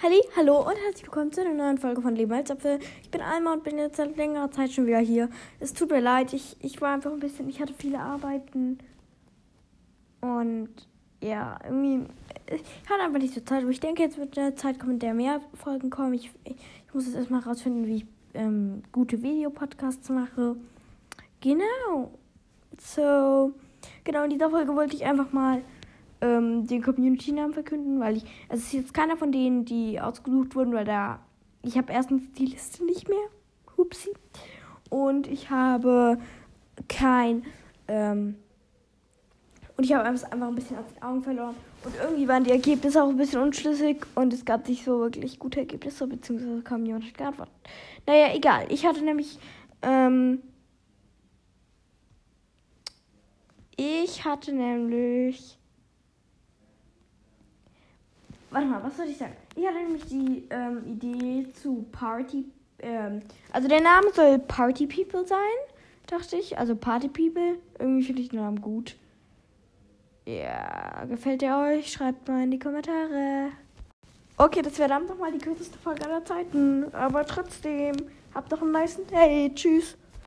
Halli, hallo und herzlich willkommen zu einer neuen Folge von Leben als Apfel. Ich bin Alma und bin jetzt seit längerer Zeit schon wieder hier. Es tut mir leid, ich, ich war einfach ein bisschen, ich hatte viele Arbeiten und ja, irgendwie, ich hatte einfach nicht so Zeit, aber ich denke, jetzt wird eine Zeit kommen, in der mehr Folgen kommen. Ich, ich, muss jetzt erstmal rausfinden, wie ich ähm, gute Videopodcasts mache. Genau. So, genau, in dieser Folge wollte ich einfach mal ähm, den Community-Namen verkünden, weil ich, also es ist jetzt keiner von denen, die ausgesucht wurden, weil da, ich habe erstens die Liste nicht mehr, hupsi, und ich habe kein, ähm, und ich habe einfach ein bisschen aus den Augen verloren. Und irgendwie waren die Ergebnisse auch ein bisschen unschlüssig und es gab nicht so wirklich gute Ergebnisse, beziehungsweise kam jemand geantwortet. Naja, egal. Ich hatte nämlich, ähm, ich hatte nämlich Warte mal, was soll ich sagen? Ich hatte nämlich die ähm, Idee zu Party. Ähm, also der Name soll Party People sein, dachte ich. Also Party People. Irgendwie finde ich den Namen gut. Ja, gefällt der euch? Schreibt mal in die Kommentare. Okay, das wäre dann nochmal die kürzeste Folge aller Zeiten. Aber trotzdem, habt doch einen nice Day. Tschüss.